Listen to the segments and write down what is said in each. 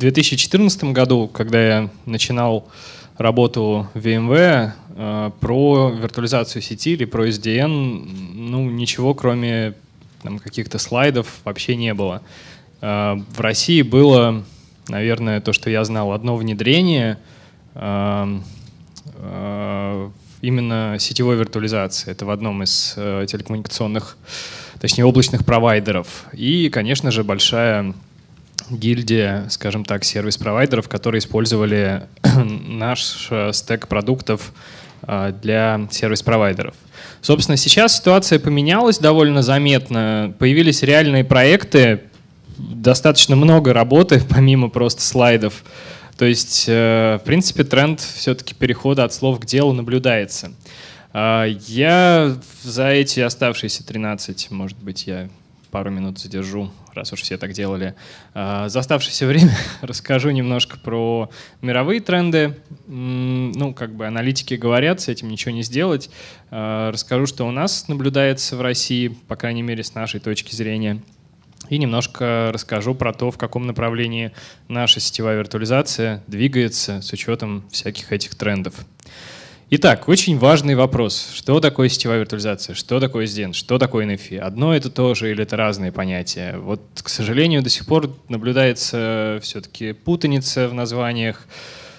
2014 году, когда я начинал работу в VMware, э, про виртуализацию сети или про SDN, ну, ничего кроме каких-то слайдов вообще не было. Э, в России было, наверное, то, что я знал, одно внедрение э, именно сетевой виртуализации. Это в одном из телекоммуникационных, точнее, облачных провайдеров. И, конечно же, большая гильдия, скажем так, сервис-провайдеров, которые использовали наш э, стек продуктов э, для сервис-провайдеров. Собственно, сейчас ситуация поменялась довольно заметно. Появились реальные проекты, достаточно много работы, помимо просто слайдов. То есть, э, в принципе, тренд все-таки перехода от слов к делу наблюдается. Я за эти оставшиеся 13, может быть, я пару минут задержу, раз уж все так делали. А, за оставшееся время расскажу немножко про мировые тренды. Ну, как бы аналитики говорят, с этим ничего не сделать. А, расскажу, что у нас наблюдается в России, по крайней мере, с нашей точки зрения. И немножко расскажу про то, в каком направлении наша сетевая виртуализация двигается с учетом всяких этих трендов. Итак, очень важный вопрос. Что такое сетевая виртуализация? Что такое SDN? Что такое NFI? Одно это тоже или это разные понятия? Вот, к сожалению, до сих пор наблюдается все-таки путаница в названиях.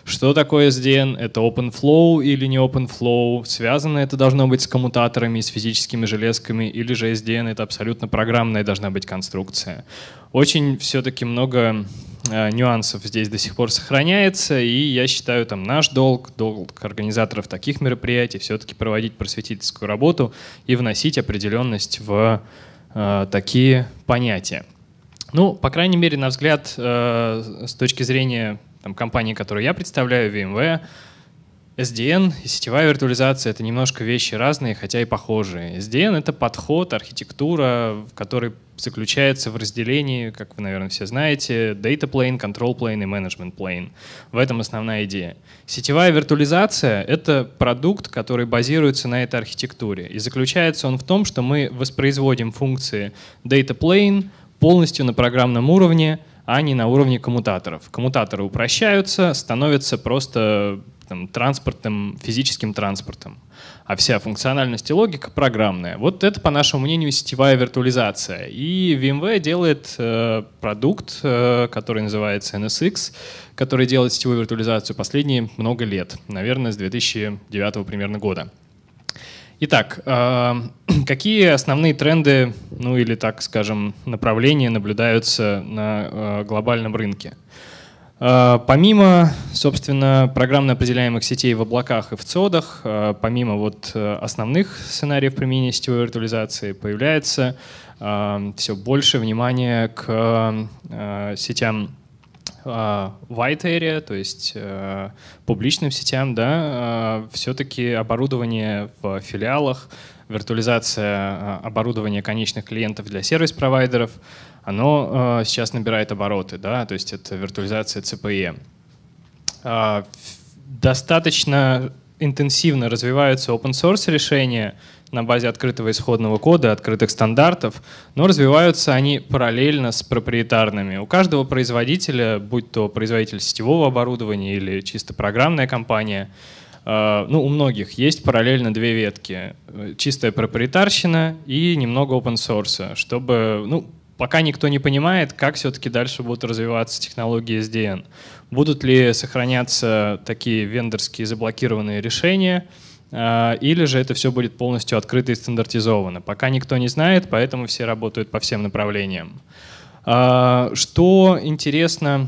Что такое SDN? Это OpenFlow или не OpenFlow? Связано это должно быть с коммутаторами, с физическими железками, или же SDN это абсолютно программная должна быть конструкция? Очень все-таки много нюансов здесь до сих пор сохраняется, и я считаю, там наш долг, долг организаторов таких мероприятий все-таки проводить просветительскую работу и вносить определенность в э, такие понятия. Ну, по крайней мере, на взгляд, э, с точки зрения там, компании, которую я представляю, VMware, SDN и сетевая виртуализация — это немножко вещи разные, хотя и похожие. SDN — это подход, архитектура, в которой заключается в разделении, как вы, наверное, все знаете, data plane, control plane и management plane. В этом основная идея. Сетевая виртуализация — это продукт, который базируется на этой архитектуре. И заключается он в том, что мы воспроизводим функции data plane полностью на программном уровне, а не на уровне коммутаторов. Коммутаторы упрощаются, становятся просто там, транспортным, физическим транспортом. А вся функциональность и логика программная. Вот это, по нашему мнению, сетевая виртуализация. И VMware делает э, продукт, э, который называется NSX, который делает сетевую виртуализацию последние много лет, наверное, с 2009 примерно года. Итак, э, какие основные тренды, ну или так скажем, направления наблюдаются на э, глобальном рынке? А, помимо, собственно, программно определяемых сетей в облаках и в цодах, а, помимо вот э, основных сценариев применения сетевой виртуализации, появляется все больше внимания к сетям white area, то есть э, публичным сетям, да, все-таки оборудование в филиалах, виртуализация оборудования конечных клиентов для сервис-провайдеров — оно э, сейчас набирает обороты, да, то есть это виртуализация CPE. Э, достаточно интенсивно развиваются open source решения на базе открытого исходного кода, открытых стандартов, но развиваются они параллельно с проприетарными. У каждого производителя, будь то производитель сетевого оборудования или чисто программная компания, э, ну, у многих есть параллельно две ветки. Чистая проприетарщина и немного open source, чтобы, ну, пока никто не понимает, как все-таки дальше будут развиваться технологии SDN. Будут ли сохраняться такие вендорские заблокированные решения, а, или же это все будет полностью открыто и стандартизовано. Пока никто не знает, поэтому все работают по всем направлениям. А, что интересно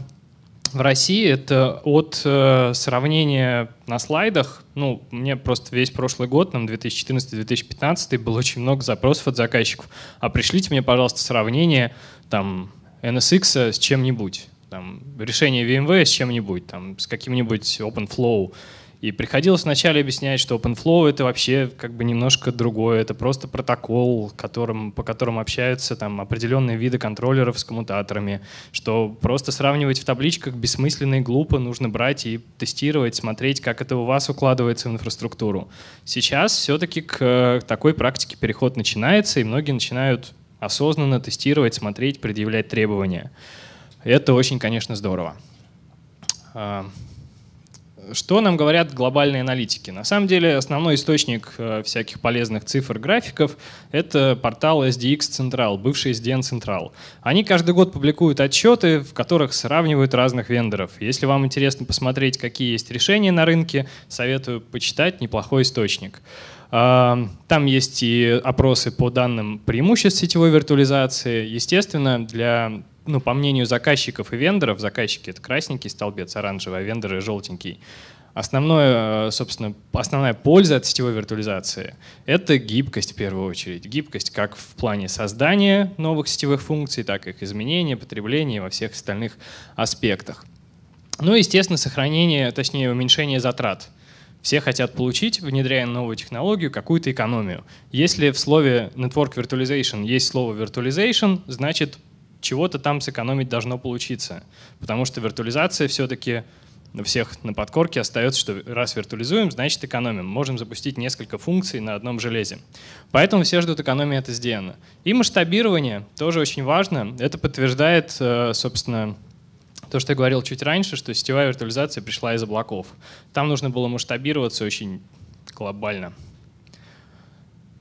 в России это от э, сравнения на слайдах, ну, мне просто весь прошлый год, нам 2014-2015, было очень много запросов от заказчиков, а пришлите мне, пожалуйста, сравнение там NSX с чем-нибудь, там, решение VMware с чем-нибудь, там, с каким-нибудь OpenFlow, и приходилось вначале объяснять, что OpenFlow это вообще как бы немножко другое, это просто протокол, которым, по которому общаются там определенные виды контроллеров с коммутаторами, что просто сравнивать в табличках бессмысленно и глупо, нужно брать и тестировать, смотреть, как это у вас укладывается в инфраструктуру. Сейчас все-таки к такой практике переход начинается, и многие начинают осознанно тестировать, смотреть, предъявлять требования. Это очень, конечно, здорово. Что нам говорят глобальные аналитики? На самом деле основной источник э, всяких полезных цифр, графиков — это портал SDX Central, бывший SDN Central. Они каждый год публикуют отчеты, в которых сравнивают разных вендоров. Если вам интересно посмотреть, какие есть решения на рынке, советую почитать, неплохой источник. А, там есть и опросы по данным преимуществ сетевой виртуализации. Естественно, для ну, по мнению заказчиков и вендоров, заказчики — это красненький столбец, оранжевый, а вендоры — желтенький. Основное, собственно, основная польза от сетевой виртуализации — это гибкость в первую очередь. Гибкость как в плане создания новых сетевых функций, так и их изменения, потребления во всех остальных аспектах. Ну и, естественно, сохранение, точнее, уменьшение затрат. Все хотят получить, внедряя новую технологию, какую-то экономию. Если в слове Network Virtualization есть слово Virtualization, значит чего-то там сэкономить должно получиться. Потому что виртуализация все-таки у всех на подкорке остается, что раз виртуализуем, значит экономим. Можем запустить несколько функций на одном железе. Поэтому все ждут экономии от SDN. И масштабирование тоже очень важно. Это подтверждает, э, собственно, то, что я говорил чуть раньше, что сетевая виртуализация пришла из облаков. Там нужно было масштабироваться очень глобально.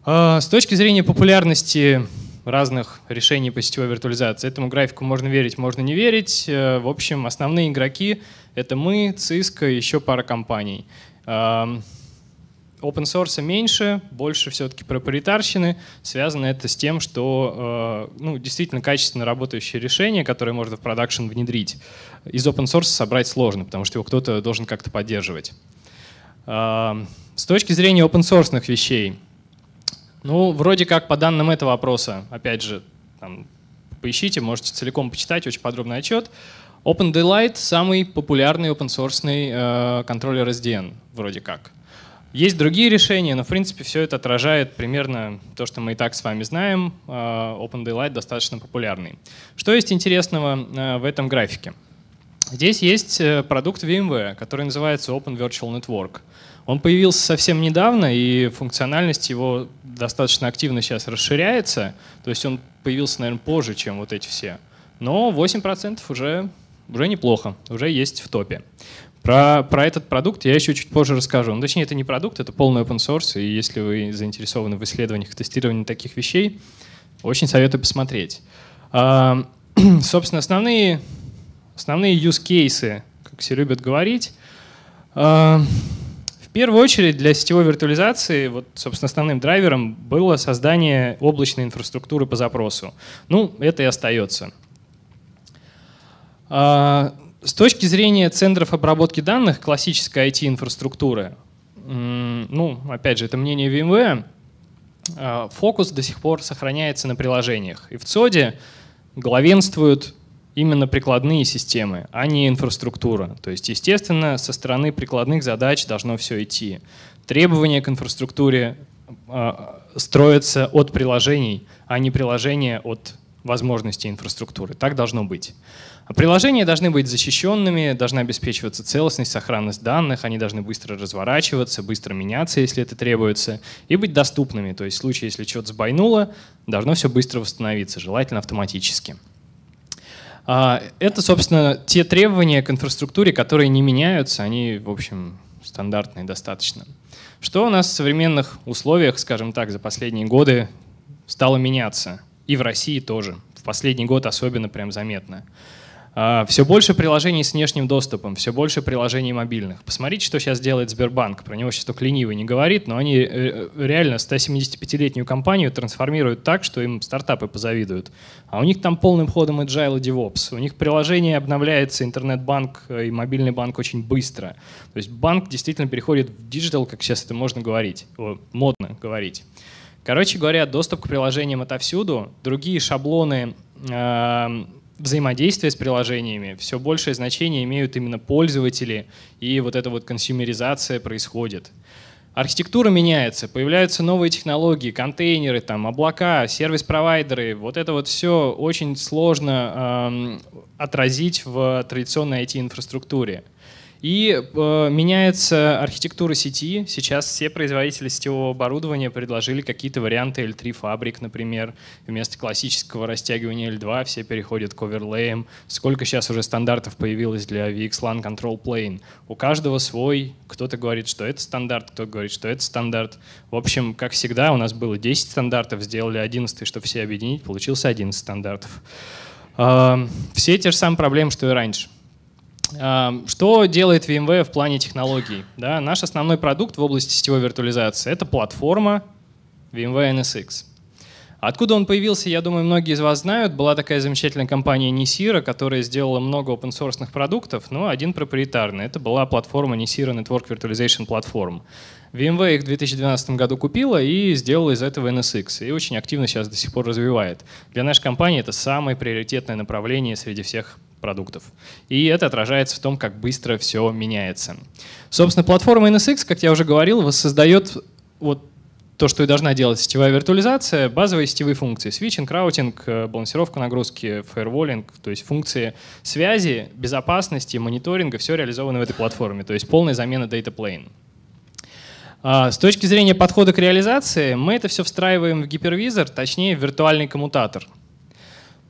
А, с точки зрения популярности разных решений по сетевой виртуализации. Этому графику можно верить, можно не верить. Э, в общем, основные игроки — это мы, Cisco и еще пара компаний. Open source меньше, больше все-таки проприетарщины. Связано это с тем, что э, ну, действительно качественно работающее решение, которое можно в продакшн внедрить, из open source собрать сложно, потому что его кто-то должен как-то поддерживать. С точки зрения open source вещей — ну, вроде как по данным этого вопроса, опять же, там, поищите, можете целиком почитать, очень подробный отчет. OpenDaylight — самый популярный open-source э, контроллер SDN, вроде как. Есть другие решения, но в принципе все это отражает примерно то, что мы и так с вами знаем. Э, OpenDaylight достаточно популярный. Что есть интересного э, в этом графике? Здесь есть э, продукт VMware, который называется Open Virtual Network. Он появился совсем недавно, и функциональность его достаточно активно сейчас расширяется. То есть он появился, наверное, позже, чем вот эти все. Но 8% уже, уже неплохо, уже есть в топе. Про, про этот продукт я еще чуть позже расскажу. Ну, точнее, это не продукт, это полный open source, и если вы заинтересованы в исследованиях тестировании таких вещей, очень советую посмотреть. А, собственно, основные, основные use cases, как все любят говорить, а, первую очередь для сетевой виртуализации, вот, собственно, основным драйвером было создание облачной инфраструктуры по запросу. Ну, это и остается. А, с точки зрения центров обработки данных, классической IT-инфраструктуры, ну, опять же, это мнение VMware, а, фокус до сих пор сохраняется на приложениях. И в ЦОДе главенствуют именно прикладные системы, а не инфраструктура. То есть, естественно, со стороны прикладных задач должно все идти. Требования к инфраструктуре э, строятся от приложений, а не приложения от возможностей инфраструктуры. Так должно быть. Приложения должны быть защищенными, должна обеспечиваться целостность, сохранность данных, они должны быстро разворачиваться, быстро меняться, если это требуется, и быть доступными. То есть в случае, если что-то сбойнуло, должно все быстро восстановиться, желательно автоматически. А, это, собственно, те требования к инфраструктуре, которые не меняются, они, в общем, стандартные достаточно. Что у нас в современных условиях, скажем так, за последние годы стало меняться? И в России тоже. В последний год особенно прям заметно. А, все больше приложений с внешним доступом, все больше приложений мобильных. Посмотрите, что сейчас делает Сбербанк. Про него сейчас только ленивый не говорит, но они э, реально 175-летнюю компанию трансформируют так, что им стартапы позавидуют. А у них там полным ходом agile и DevOps. У них приложение обновляется, интернет-банк и мобильный банк очень быстро. То есть банк действительно переходит в digital, как сейчас это можно говорить, модно говорить. Короче говоря, доступ к приложениям отовсюду, другие шаблоны взаимодействия с приложениями все большее значение имеют именно пользователи, и вот эта вот консюмеризация происходит. Архитектура меняется, появляются новые технологии, контейнеры, там, облака, сервис-провайдеры. Вот это вот все очень сложно э, отразить в традиционной IT-инфраструктуре. И э, меняется архитектура сети. Сейчас все производители сетевого оборудования предложили какие-то варианты L3 фабрик, например. Вместо классического растягивания L2 все переходят к оверлеям. Сколько сейчас уже стандартов появилось для VXLAN Control Plane. У каждого свой. Кто-то говорит, что это стандарт, кто-то говорит, что это стандарт. В общем, как всегда, у нас было 10 стандартов, сделали 11, чтобы все объединить, получился 11 стандартов. Э, все те же самые проблемы, что и раньше. Что делает VMware в плане технологий? Да, наш основной продукт в области сетевой виртуализации — это платформа VMware NSX. Откуда он появился, я думаю, многие из вас знают. Была такая замечательная компания Nisira, которая сделала много open-source продуктов, но один проприетарный. Это была платформа Nisira Network Virtualization Platform. VMware их в 2012 году купила и сделала из этого NSX. И очень активно сейчас до сих пор развивает. Для нашей компании это самое приоритетное направление среди всех продуктов. И это отражается в том, как быстро все меняется. Собственно, платформа NSX, как я уже говорил, воссоздает вот то, что и должна делать сетевая виртуализация, базовые сетевые функции. Switching, routing, э, балансировка нагрузки, firewalling, то есть функции связи, безопасности, мониторинга, все реализовано в этой платформе, то есть полная замена data plane. А, с точки зрения подхода к реализации, мы это все встраиваем в гипервизор, точнее в виртуальный коммутатор –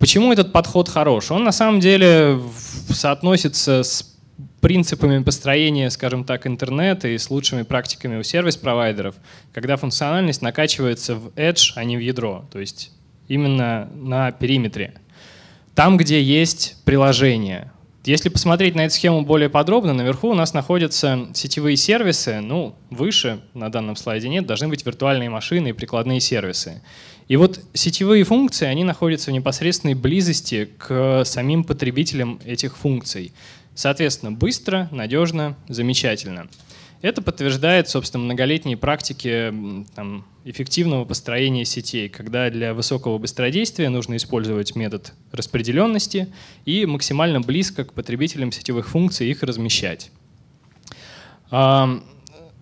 Почему этот подход хорош? Он на самом деле соотносится с принципами построения, скажем так, интернета и с лучшими практиками у сервис-провайдеров, когда функциональность накачивается в edge, а не в ядро, то есть именно на периметре. Там, где есть приложение. Если посмотреть на эту схему более подробно, наверху у нас находятся сетевые сервисы, ну, выше на данном слайде нет, должны быть виртуальные машины и прикладные сервисы. И вот сетевые функции, они находятся в непосредственной близости к самим потребителям этих функций. Соответственно, быстро, надежно, замечательно. Это подтверждает, собственно, многолетние практики там, эффективного построения сетей, когда для высокого быстродействия нужно использовать метод распределенности и максимально близко к потребителям сетевых функций их размещать.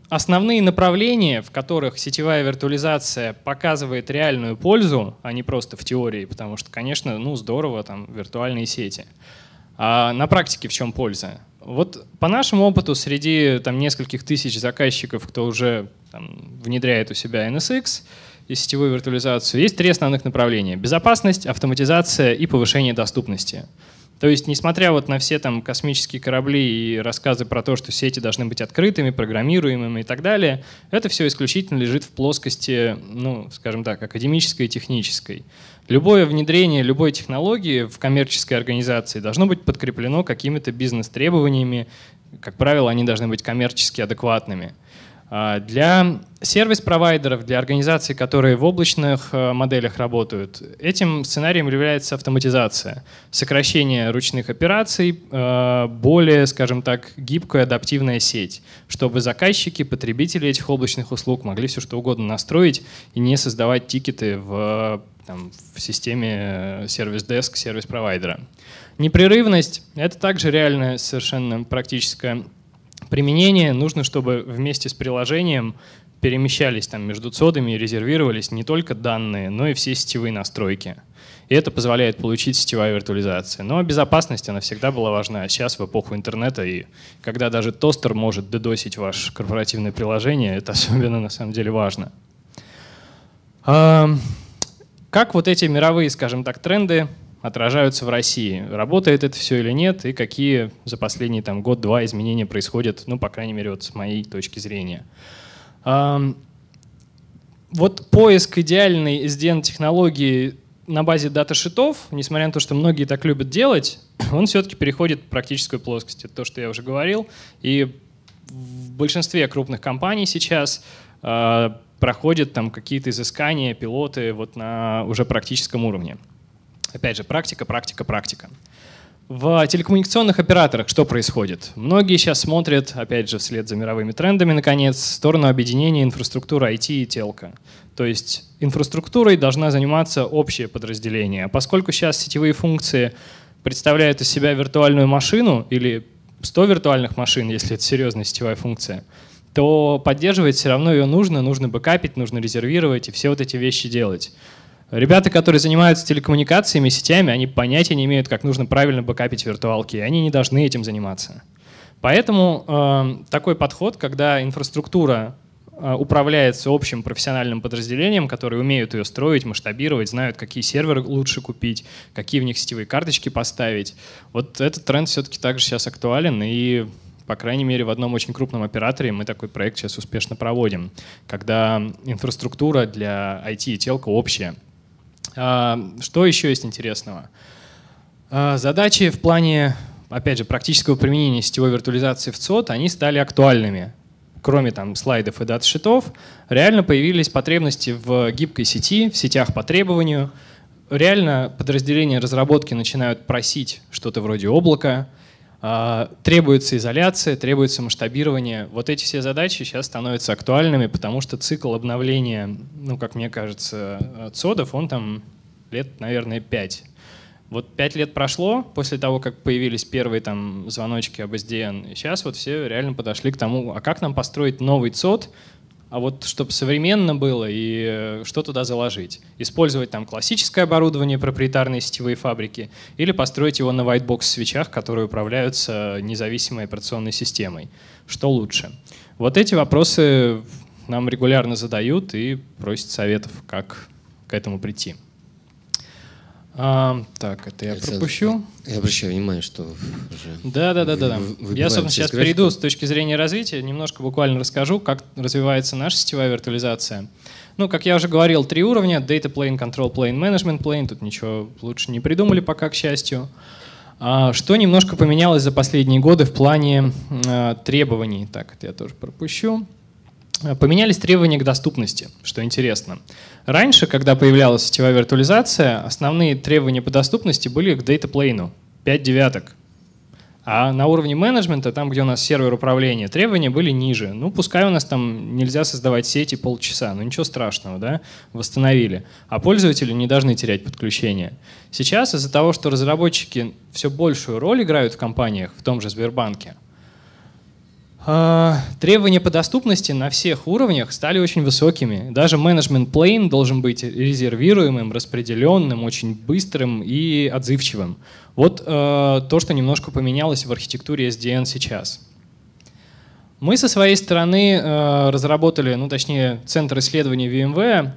Основные направления, в которых сетевая виртуализация показывает реальную пользу, а не просто в теории, потому что, конечно, ну здорово, там виртуальные сети. А на практике в чем польза? Вот по нашему опыту среди там, нескольких тысяч заказчиков, кто уже там, внедряет у себя NSX и сетевую виртуализацию, есть три основных направления. Безопасность, автоматизация и повышение доступности. То есть, несмотря вот на все там космические корабли и рассказы про то, что сети должны быть открытыми, программируемыми и так далее, это все исключительно лежит в плоскости, ну, скажем так, академической и технической. Любое внедрение любой технологии в коммерческой организации должно быть подкреплено какими-то бизнес-требованиями. Как правило, они должны быть коммерчески адекватными. А, для сервис-провайдеров, для организаций, которые в облачных э, моделях работают, этим сценарием является автоматизация, сокращение ручных операций, э, более, скажем так, гибкая адаптивная сеть, чтобы заказчики, потребители этих облачных услуг могли все что угодно настроить и не создавать тикеты в, там, в системе сервис-деск сервис-провайдера. Непрерывность — это также реальная совершенно практическая применение нужно, чтобы вместе с приложением перемещались там между цодами и резервировались не только данные, но и все сетевые настройки. И это позволяет получить сетевая виртуализация. Но безопасность, она всегда была важна. Сейчас в эпоху интернета, и когда даже тостер может дедосить ваше корпоративное приложение, это особенно на самом деле важно. Как вот эти мировые, скажем так, тренды отражаются в России. Работает это все или нет, и какие за последний там, год-два изменения происходят, ну, по крайней мере, вот с моей точки зрения. Вот поиск идеальной SDN-технологии на базе даташитов, несмотря на то, что многие так любят делать, он все-таки переходит в практическую плоскость. Это то, что я уже говорил. И в большинстве крупных компаний сейчас э, проходят там какие-то изыскания, пилоты вот на уже практическом уровне. Опять же, практика, практика, практика. В телекоммуникационных операторах что происходит? Многие сейчас смотрят, опять же, вслед за мировыми трендами, наконец, в сторону объединения инфраструктуры IT и телка. То есть инфраструктурой должна заниматься общее подразделение. А поскольку сейчас сетевые функции представляют из себя виртуальную машину или 100 виртуальных машин, если это серьезная сетевая функция, то поддерживать все равно ее нужно, нужно бэкапить, нужно резервировать и все вот эти вещи делать. Ребята, которые занимаются телекоммуникациями, сетями, они понятия не имеют, как нужно правильно бэкапить виртуалки, и они не должны этим заниматься. Поэтому э, такой подход, когда инфраструктура э, управляется общим профессиональным подразделением, которые умеют ее строить, масштабировать, знают, какие серверы лучше купить, какие в них сетевые карточки поставить. Вот этот тренд все-таки также сейчас актуален, и, по крайней мере, в одном очень крупном операторе мы такой проект сейчас успешно проводим, когда инфраструктура для IT и телка общая. А, что еще есть интересного? А, задачи в плане опять же, практического применения сетевой виртуализации в ЦОД, они стали актуальными. Кроме там слайдов и дат-шитов, реально появились потребности в гибкой сети, в сетях по требованию. Реально подразделения разработки начинают просить что-то вроде облака, требуется изоляция, требуется масштабирование. Вот эти все задачи сейчас становятся актуальными, потому что цикл обновления, ну, как мне кажется, ЦОДов, он там лет, наверное, 5 вот пять лет прошло после того, как появились первые там звоночки об SDN, и сейчас вот все реально подошли к тому, а как нам построить новый ЦОД, а вот чтобы современно было и э, что туда заложить. Использовать там классическое оборудование, проприетарные сетевые фабрики, или построить его на whitebox свечах, которые управляются независимой операционной системой. Что лучше? Вот эти вопросы нам регулярно задают и просят советов, как к этому прийти. А, так, это я Александр, пропущу. Я обращаю внимание, что уже... Да, да, да, да. да. Я, собственно, сейчас графика. перейду с точки зрения развития, немножко буквально расскажу, как развивается наша сетевая виртуализация. Ну, как я уже говорил, три уровня. Data Plane, Control Plane, Management Plane. Тут ничего лучше не придумали пока, к счастью. А, что немножко поменялось за последние годы в плане а, требований? Так, это я тоже пропущу. Поменялись требования к доступности, что интересно. Раньше, когда появлялась сетевая виртуализация, основные требования по доступности были к датаплейну 5 девяток. А на уровне менеджмента, там, где у нас сервер управления, требования были ниже. Ну, пускай у нас там нельзя создавать сети полчаса, но ничего страшного, да, восстановили. А пользователи не должны терять подключение. Сейчас из-за того, что разработчики все большую роль играют в компаниях, в том же Сбербанке, требования по доступности на всех уровнях стали очень высокими. Даже менеджмент plane должен быть резервируемым, распределенным, очень быстрым и отзывчивым. Вот э, то, что немножко поменялось в архитектуре SDN сейчас. Мы со своей стороны э, разработали, ну точнее, Центр исследований VMware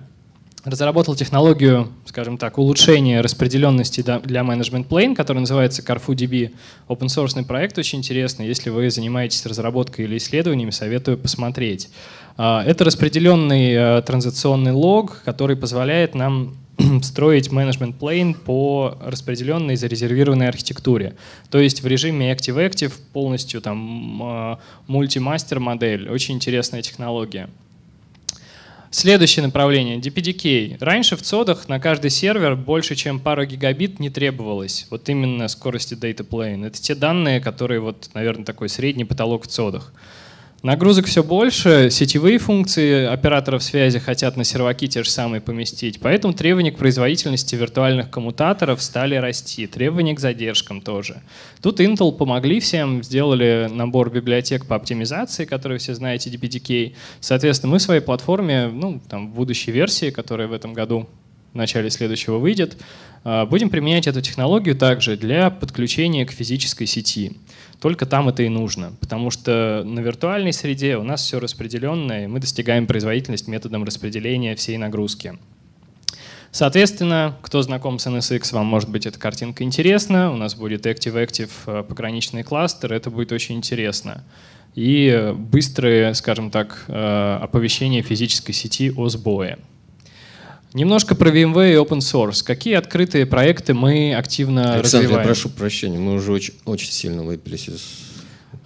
разработал технологию, скажем так, улучшения распределенности для Management Plane, который называется CarFuDB. Open source проект очень интересный. Если вы занимаетесь разработкой или исследованиями, советую посмотреть. А, это распределенный э, транзакционный лог, который позволяет нам строить Management Plane по распределенной зарезервированной архитектуре. То есть в режиме Active-Active полностью там мультимастер модель. Очень интересная технология. Следующее направление — DPDK. Раньше в цодах на каждый сервер больше, чем пару гигабит не требовалось. Вот именно скорости data plane. Это те данные, которые, вот, наверное, такой средний потолок в цодах. Нагрузок все больше, сетевые функции операторов связи хотят на серваки те же самые поместить, поэтому требования к производительности виртуальных коммутаторов стали расти, требования к задержкам тоже. Тут Intel помогли всем, сделали набор библиотек по оптимизации, которые все знаете, DPDK. Соответственно, мы в своей платформе, ну, там, в будущей версии, которая в этом году в начале следующего выйдет, а, будем применять эту технологию также для подключения к физической сети. Только там это и нужно, потому что на виртуальной среде у нас все распределенное, и мы достигаем производительность методом распределения всей нагрузки. Соответственно, кто знаком с NSX, вам может быть эта картинка интересна. У нас будет Active-Active э, пограничный кластер, это будет очень интересно. И быстрые, скажем так, э, оповещения физической сети о сбое. Немножко про VMware и open source. Какие открытые проекты мы активно Александр, развиваем? я прошу прощения, мы уже очень, очень сильно выпились из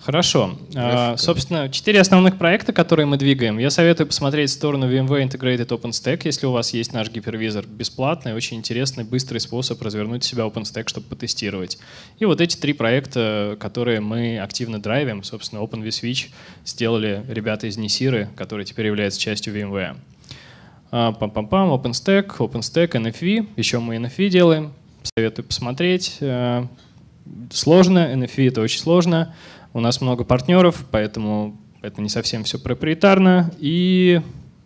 Хорошо. А, собственно, четыре основных проекта, которые мы двигаем. Я советую посмотреть в сторону VMware Integrated OpenStack, если у вас есть наш гипервизор. Бесплатный, очень интересный, быстрый способ развернуть себя OpenStack, чтобы потестировать. И вот эти три проекта, которые мы активно драйвим, собственно, OpenVSwitch сделали ребята из Несиры, которые теперь являются частью VMware. А, пам-пам-пам, OpenStack, OpenStack, NFV. Еще мы NFV делаем. Советую посмотреть. Э, сложно, NFV это очень сложно. У нас много партнеров, поэтому это не совсем все проприетарно. И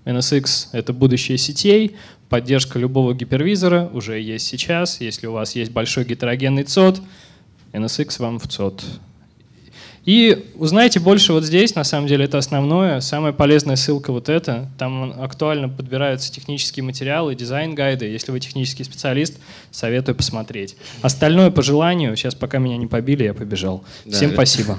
NSX — это будущее сетей, поддержка любого гипервизора уже есть сейчас. Если у вас есть большой гетерогенный ЦОД, NSX вам в ЦОД. И узнайте больше вот здесь, на самом деле это основное. Самая полезная ссылка вот эта. Там актуально подбираются технические материалы, дизайн-гайды. Если вы технический специалист, советую посмотреть. Остальное по желанию. Сейчас пока меня не побили, я побежал. Да, Всем спасибо.